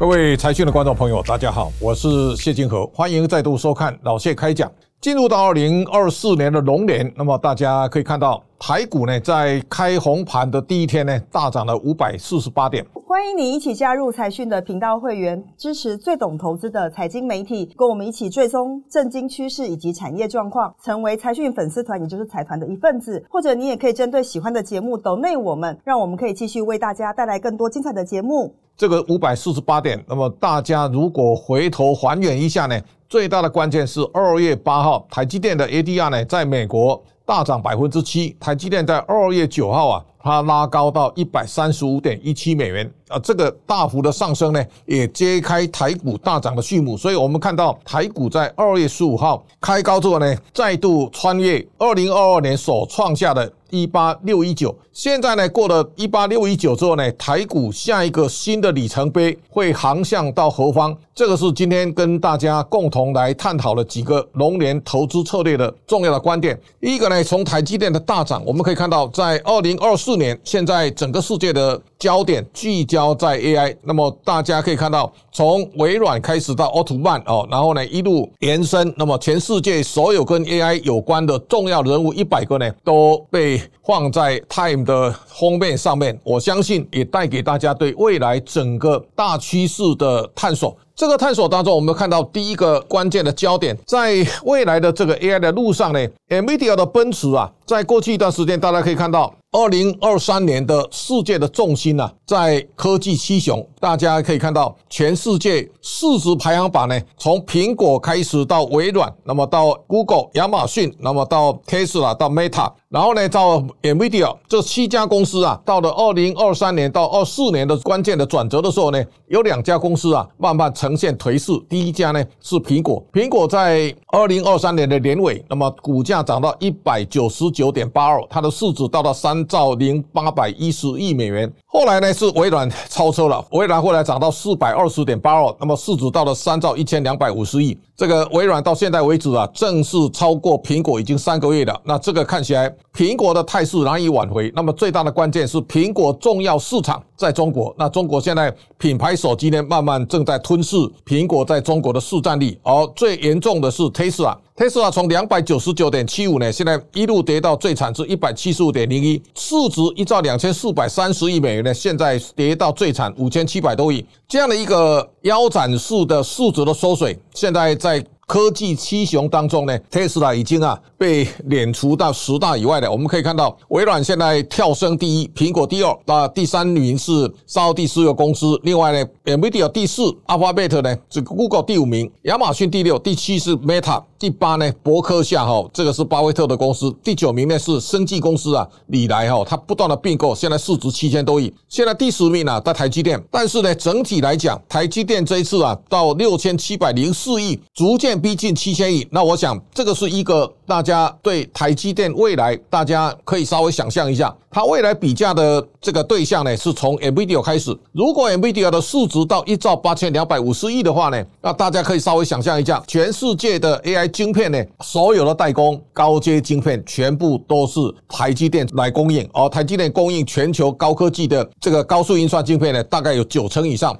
各位财讯的观众朋友，大家好，我是谢金河，欢迎再度收看老谢开讲。进入到二零二四年的龙年，那么大家可以看到，台股呢在开红盘的第一天呢，大涨了五百四十八点。欢迎你一起加入财讯的频道会员，支持最懂投资的财经媒体，跟我们一起追踪震惊趋势以及产业状况，成为财讯粉丝团，也就是财团的一份子。或者你也可以针对喜欢的节目抖内我们，让我们可以继续为大家带来更多精彩的节目。这个五百四十八点，那么大家如果回头还原一下呢？最大的关键是二月八号，台积电的 ADR 呢，在美国大涨百分之七。台积电在二月九号啊，它拉高到一百三十五点一七美元啊，这个大幅的上升呢，也揭开台股大涨的序幕。所以我们看到台股在二月十五号开高之后呢，再度穿越二零二二年所创下的。一八六一九，现在呢过了一八六一九之后呢，台股下一个新的里程碑会航向到何方？这个是今天跟大家共同来探讨的几个龙年投资策略的重要的观点。第一个呢，从台积电的大涨，我们可以看到，在二零二四四年，现在整个世界的焦点聚焦在 AI。那么大家可以看到，从微软开始到奥特曼哦，然后呢一路延伸，那么全世界所有跟 AI 有关的重要人物一百个呢都被。放在 Time 的封面上面，我相信也带给大家对未来整个大趋势的探索。这个探索当中，我们看到第一个关键的焦点，在未来的这个 AI 的路上呢，NVIDIA 的奔驰啊，在过去一段时间，大家可以看到，二零二三年的世界的重心呢，在科技七雄，大家可以看到，全世界市值排行榜呢，从苹果开始到微软，那么到 Google、亚马逊，那么到 Tesla 到 Meta。然后呢，到 Nvidia 这七家公司啊，到了二零二三年到二四年的关键的转折的时候呢，有两家公司啊，慢慢呈现颓势。第一家呢是苹果，苹果在二零二三年的年尾，那么股价涨到一百九十九点八二，它的市值到了三兆零八百一十亿美元。后来呢是微软超车了，微软后来涨到四百二十点八二，那么市值到了三兆一千两百五十亿。这个微软到现在为止啊，正式超过苹果已经三个月了。那这个看起来。苹果的态势难以挽回，那么最大的关键是苹果重要市场在中国。那中国现在品牌手机呢，慢慢正在吞噬苹果在中国的市占率。而最严重的是 Tesla，特斯拉从两百九十九点七五呢，现在一路跌到最惨至一百七十五点零一，市值一兆两千四百三十亿美元呢，现在跌到最惨五千七百多亿，这样的一个腰斩式的市值的缩水，现在在。科技七雄当中呢，特斯拉已经啊被免除到十大以外的。我们可以看到，微软现在跳升第一，苹果第二，那第三名是沙第四个公司。另外呢，NVIDIA 第四，Alphabet 呢这个 Google 第五名，亚马逊第六，第七是 Meta。第八呢，伯克夏哈，这个是巴菲特的公司。第九名呢是生技公司啊，李来哈，它不断的并购，现在市值七千多亿。现在第十名呢在台积电，但是呢整体来讲，台积电这一次啊到六千七百零四亿，逐渐逼近七千亿。那我想这个是一个大家对台积电未来大家可以稍微想象一下，它未来比价的这个对象呢是从 Nvidia 开始。如果 Nvidia 的市值到一兆八千两百五十亿的话呢，那大家可以稍微想象一下，全世界的 AI。晶片呢，所有的代工高阶晶片全部都是台积电来供应，而台积电供应全球高科技的这个高速运算晶片呢，大概有九成以上。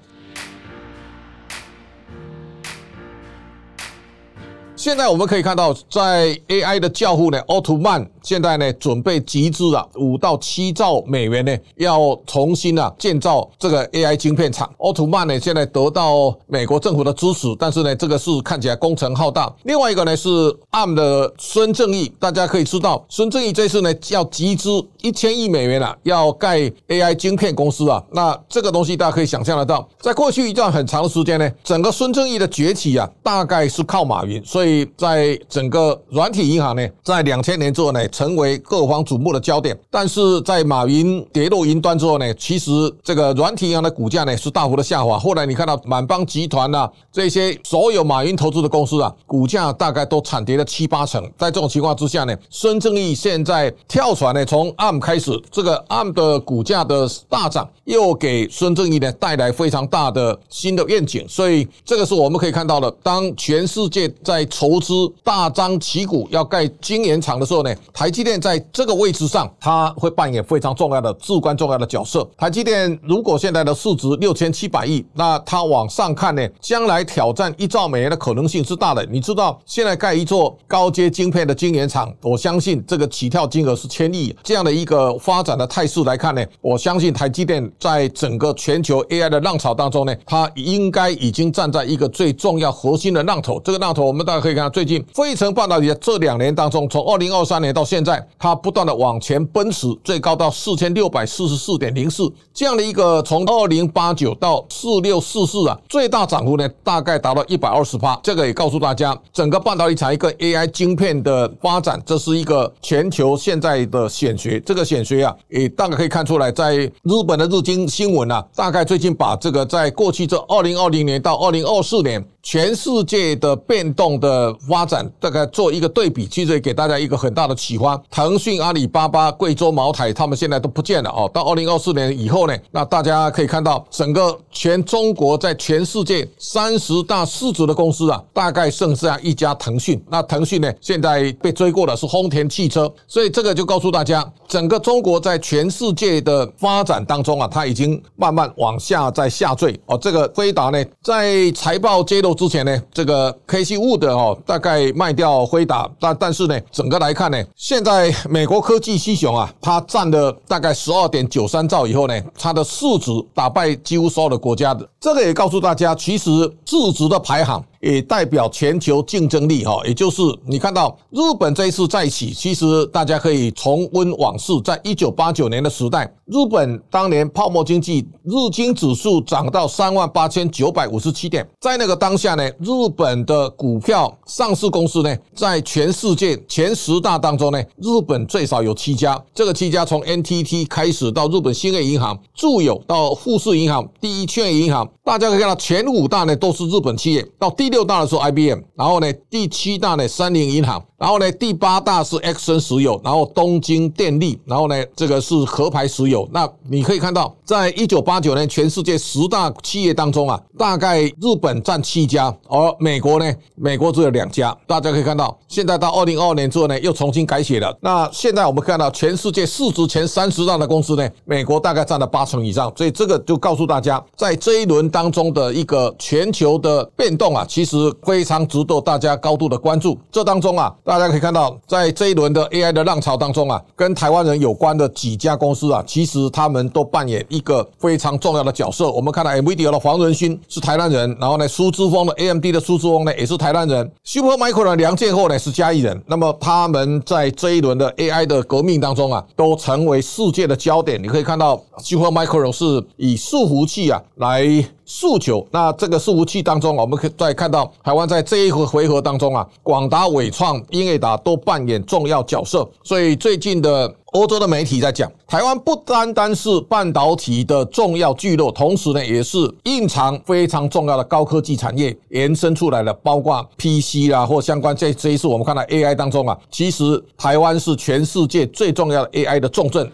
现在我们可以看到，在 AI 的教父呢，奥特曼现在呢准备集资啊五到七兆美元呢，要重新啊建造这个 AI 晶片厂。奥特曼呢现在得到美国政府的支持，但是呢这个是看起来工程浩大。另外一个呢是 ARM 的孙正义，大家可以知道，孙正义这次呢要集资一千亿美元啊，要盖 AI 晶片公司啊。那这个东西大家可以想象得到，在过去一段很长的时间呢，整个孙正义的崛起啊，大概是靠马云，所以。在整个软体银行呢，在两千年之后呢，成为各方瞩目的焦点。但是在马云跌落云端之后呢，其实这个软体银行的股价呢是大幅的下滑。后来你看到满帮集团呐，这些所有马云投资的公司啊，股价大概都惨跌了七八成。在这种情况之下呢，孙正义现在跳船呢，从 ARM 开始，这个 ARM 的股价的大涨，又给孙正义呢带来非常大的新的愿景。所以这个是我们可以看到的，当全世界在筹资大张旗鼓要盖晶圆厂的时候呢，台积电在这个位置上，它会扮演非常重要的、至关重要的角色。台积电如果现在的市值六千七百亿，那它往上看呢，将来挑战一兆美元的可能性是大的。你知道，现在盖一座高阶晶片的晶圆厂，我相信这个起跳金额是千亿。这样的一个发展的态势来看呢，我相信台积电在整个全球 AI 的浪潮当中呢，它应该已经站在一个最重要核心的浪头。这个浪头，我们大家可以看到，最近飞成半导体这两年当中，从二零二三年到现在，它不断的往前奔驰，最高到四千六百四十四点零四，这样的一个从二零八九到四六四四啊，最大涨幅呢大概达到一百二十八。这个也告诉大家，整个半导体产业跟 AI 晶片的发展，这是一个全球现在的显学。这个显学啊，也大概可以看出来，在日本的日经新闻啊，大概最近把这个在过去这二零二零年到二零二四年。全世界的变动的发展，大概做一个对比，其实也给大家一个很大的启发。腾讯、阿里巴巴、贵州茅台，他们现在都不见了哦。到二零二四年以后呢，那大家可以看到，整个全中国在全世界三十大市值的公司啊，大概剩下一家腾讯。那腾讯呢，现在被追过的是丰田汽车，所以这个就告诉大家，整个中国在全世界的发展当中啊，它已经慢慢往下在下坠哦。这个辉达呢，在财报揭露。之前呢，这个 K C Wood 哦，大概卖掉辉达，但但是呢，整个来看呢，现在美国科技西熊啊，它占了大概十二点九三兆以后呢，它的市值打败几乎所有的国家的，这个也告诉大家，其实市值的排行。也代表全球竞争力哈，也就是你看到日本这一次再起，其实大家可以重温往事，在一九八九年的时代，日本当年泡沫经济，日经指数涨到三万八千九百五十七点，在那个当下呢，日本的股票上市公司呢，在全世界前十大当中呢，日本最少有七家，这个七家从 NTT 开始到日本兴业银行、住友到富士银行、第一劝银行，大家可以看到前五大呢都是日本企业，到第六大的时候，IBM，然后呢，第七大呢，三菱银行。然后呢，第八大是 X 森石油，然后东京电力，然后呢，这个是壳牌石油。那你可以看到，在一九八九年，全世界十大企业当中啊，大概日本占七家，而美国呢，美国只有两家。大家可以看到，现在到二零二二年之后呢，又重新改写了。那现在我们看到，全世界市值前三十大的公司呢，美国大概占了八成以上。所以这个就告诉大家，在这一轮当中的一个全球的变动啊，其其实非常值得大家高度的关注。这当中啊。大家可以看到，在这一轮的 AI 的浪潮当中啊，跟台湾人有关的几家公司啊，其实他们都扮演一个非常重要的角色。我们看到 NVIDIA 的黄仁勋是台湾人，然后呢，苏之峰的 AMD 的苏之峰呢也是台湾人，Supermicro 的梁建厚呢是嘉义人。那么他们在这一轮的 AI 的革命当中啊，都成为世界的焦点。你可以看到 Supermicro 是以伺服器啊来。诉求，那这个伺服器当中，我们可以再看到台湾在这一回回合当中啊，广达、伟创、英业达都扮演重要角色。所以最近的欧洲的媒体在讲，台湾不单单是半导体的重要聚落，同时呢，也是蕴藏非常重要的高科技产业延伸出来的，包括 PC 啦或相关。这这一次我们看到 AI 当中啊，其实台湾是全世界最重要的 AI 的重镇。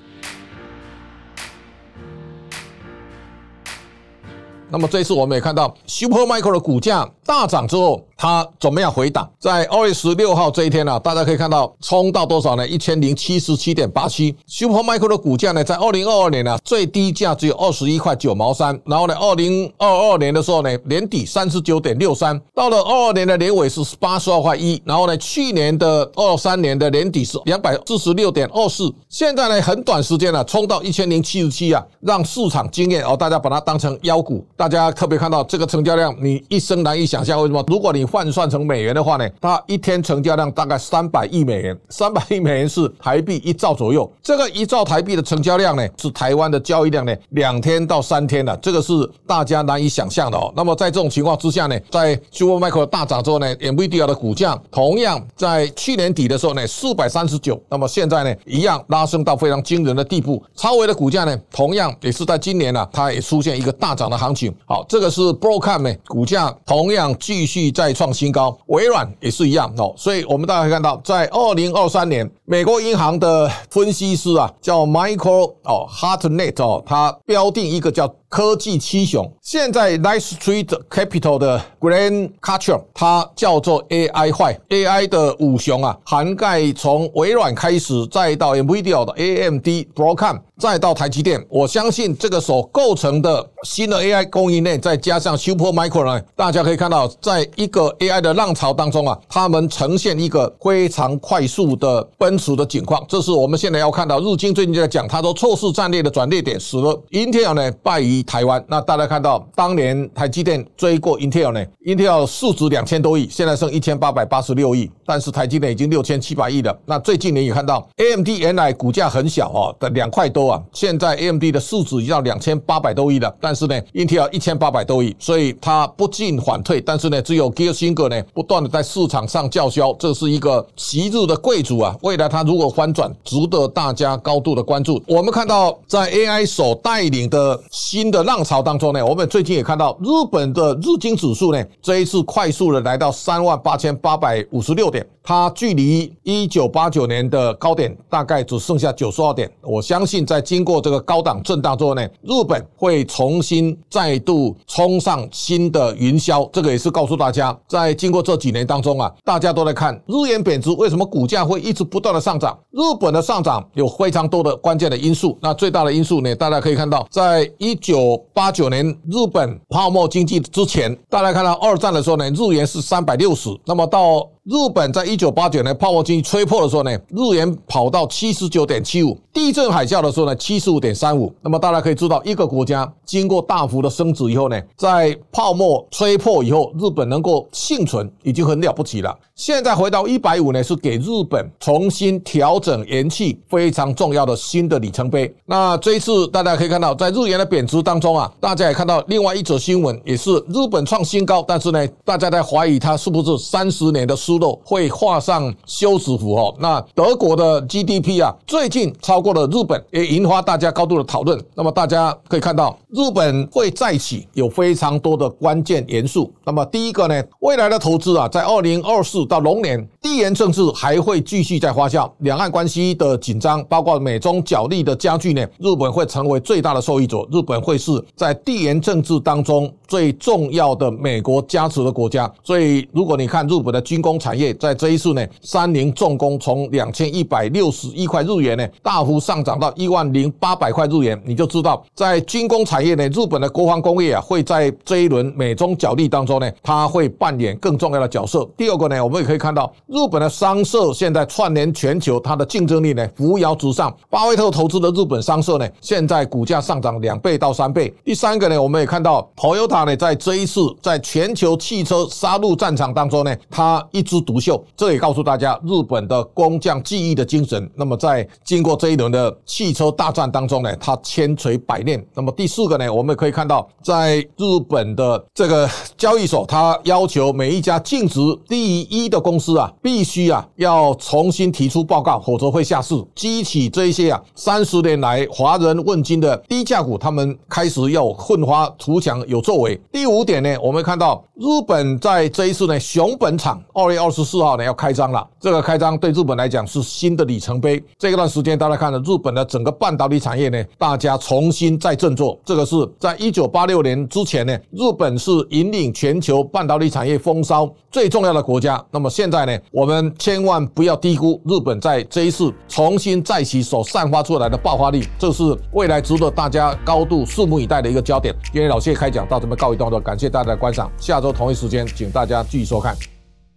那么这一次我们也看到 Supermicro 的股价大涨之后。它怎么样回档？在二月十六号这一天呢，大家可以看到冲到多少呢？一千零七十七点八七。Supermicro 的股价呢，在二零二二年呢，最低价只有二十一块九毛三。然后呢，二零二二年的时候呢，年底三十九点六三。到了二二年的年尾是八十二块一。然后呢，去年的二三年的年底是两百四十六点二四。现在呢，很短时间呢，冲到一千零七十七啊，让市场惊艳哦，大家把它当成妖股。大家特别看到这个成交量，你一生难以想象为什么？如果你换算成美元的话呢，它一天成交量大概三百亿美元，三百亿美元是台币一兆左右。这个一兆台币的成交量呢，是台湾的交易量呢两天到三天的，这个是大家难以想象的哦。那么在这种情况之下呢，在 Supermicro 大涨之后呢，NVIDIA 的股价同样在去年底的时候呢，四百三十九，那么现在呢，一样拉升到非常惊人的地步。超微的股价呢，同样也是在今年呢，它也出现一个大涨的行情。好，这个是 Broadcom 呢，股价同样继续在创新高。微软也是一样哦，所以我们大家可以看到，在二零二三年，美国银行的分析师啊，叫 Michael 哦 Hartnett 哦，他标定一个叫。科技七雄，现在 Night Street Capital 的 Grand Culture，它叫做 AI 坏 AI 的五雄啊，涵盖从微软开始，再到 NVIDIA 的 AMD、Broadcom。再到台积电，我相信这个所构成的新的 AI 供应链，再加上 Super Micro 呢，大家可以看到，在一个 AI 的浪潮当中啊，他们呈现一个非常快速的奔驰的景况。这是我们现在要看到，日经最近在讲，他说错失战略的转捩点，使得 Intel 呢败于台湾。那大家看到，当年台积电追过 Intel 呢，Intel 市值两千多亿，现在剩一千八百八十六亿，但是台积电已经六千七百亿了。那最近你也看到，AMD 原来股价很小哦，的两块多啊。现在 AMD 的市值已经到两千八百多亿了，但是呢，Intel 一千八百多亿，所以它不进反退。但是呢，只有 Gearsinger 呢，不断的在市场上叫嚣，这是一个昔日的贵族啊。未来它如果翻转，值得大家高度的关注。我们看到在 AI 所带领的新的浪潮当中呢，我们最近也看到日本的日经指数呢，这一次快速的来到三万八千八百五十六点。它距离一九八九年的高点大概只剩下九十二点。我相信在经过这个高档震荡之后呢，日本会从重新再度冲上新的云霄。这个也是告诉大家，在经过这几年当中啊，大家都在看日元贬值，为什么股价会一直不断的上涨？日本的上涨有非常多的关键的因素。那最大的因素呢，大家可以看到，在一九八九年日本泡沫经济之前，大家看到二战的时候呢，日元是三百六十，那么到日本在一九八九年泡沫经济吹破的时候呢，日元跑到七十九点七五。地震海啸的时候呢，七十五点三五。那么大家可以知道，一个国家经过大幅的升值以后呢，在泡沫吹破以后，日本能够幸存已经很了不起了。现在回到一百五呢，是给日本重新调整元气非常重要的新的里程碑。那这一次大家可以看到，在日元的贬值当中啊，大家也看到另外一则新闻，也是日本创新高，但是呢，大家在怀疑它是不是三十年的失。会画上休止符哦。那德国的 GDP 啊，最近超过了日本，也引发大家高度的讨论。那么大家可以看到，日本会再起有非常多的关键元素。那么第一个呢，未来的投资啊，在二零二四到龙年，地缘政治还会继续在发酵，两岸关系的紧张，包括美中角力的加剧呢，日本会成为最大的受益者。日本会是在地缘政治当中最重要的美国加持的国家。所以，如果你看日本的军工，产业在这一次呢，三菱重工从两千一百六十一块日元呢，大幅上涨到一万零八百块日元，你就知道在军工产业呢，日本的国防工业啊，会在这一轮美中角力当中呢，它会扮演更重要的角色。第二个呢，我们也可以看到日本的商社现在串联全球，它的竞争力呢扶摇直上。巴菲特投资的日本商社呢，现在股价上涨两倍到三倍。第三个呢，我们也看到 Toyota 呢，在这一次在全球汽车杀戮战场当中呢，它一直。独秀，这也告诉大家日本的工匠技艺的精神。那么在经过这一轮的汽车大战当中呢，它千锤百炼。那么第四个呢，我们可以看到，在日本的这个交易所，它要求每一家净值第一的公司啊，必须啊要重新提出报告，否则会下市，激起这些啊三十年来华人问津的低价股，他们开始要混花图强有作为。第五点呢，我们看到日本在这一次呢熊本厂二月二十四号呢要开张了，这个开张对日本来讲是新的里程碑。这段时间大家看了日本的整个半导体产业呢，大家重新再振作。这个是在一九八六年之前呢，日本是引领全球半导体产业风骚最重要的国家。那么现在呢，我们千万不要低估日本在这一次重新再起所散发出来的爆发力，这是未来值得大家高度拭目以待的一个焦点。今天老谢开讲到这边告一段落，感谢大家的观赏。下周同一时间，请大家继续收看。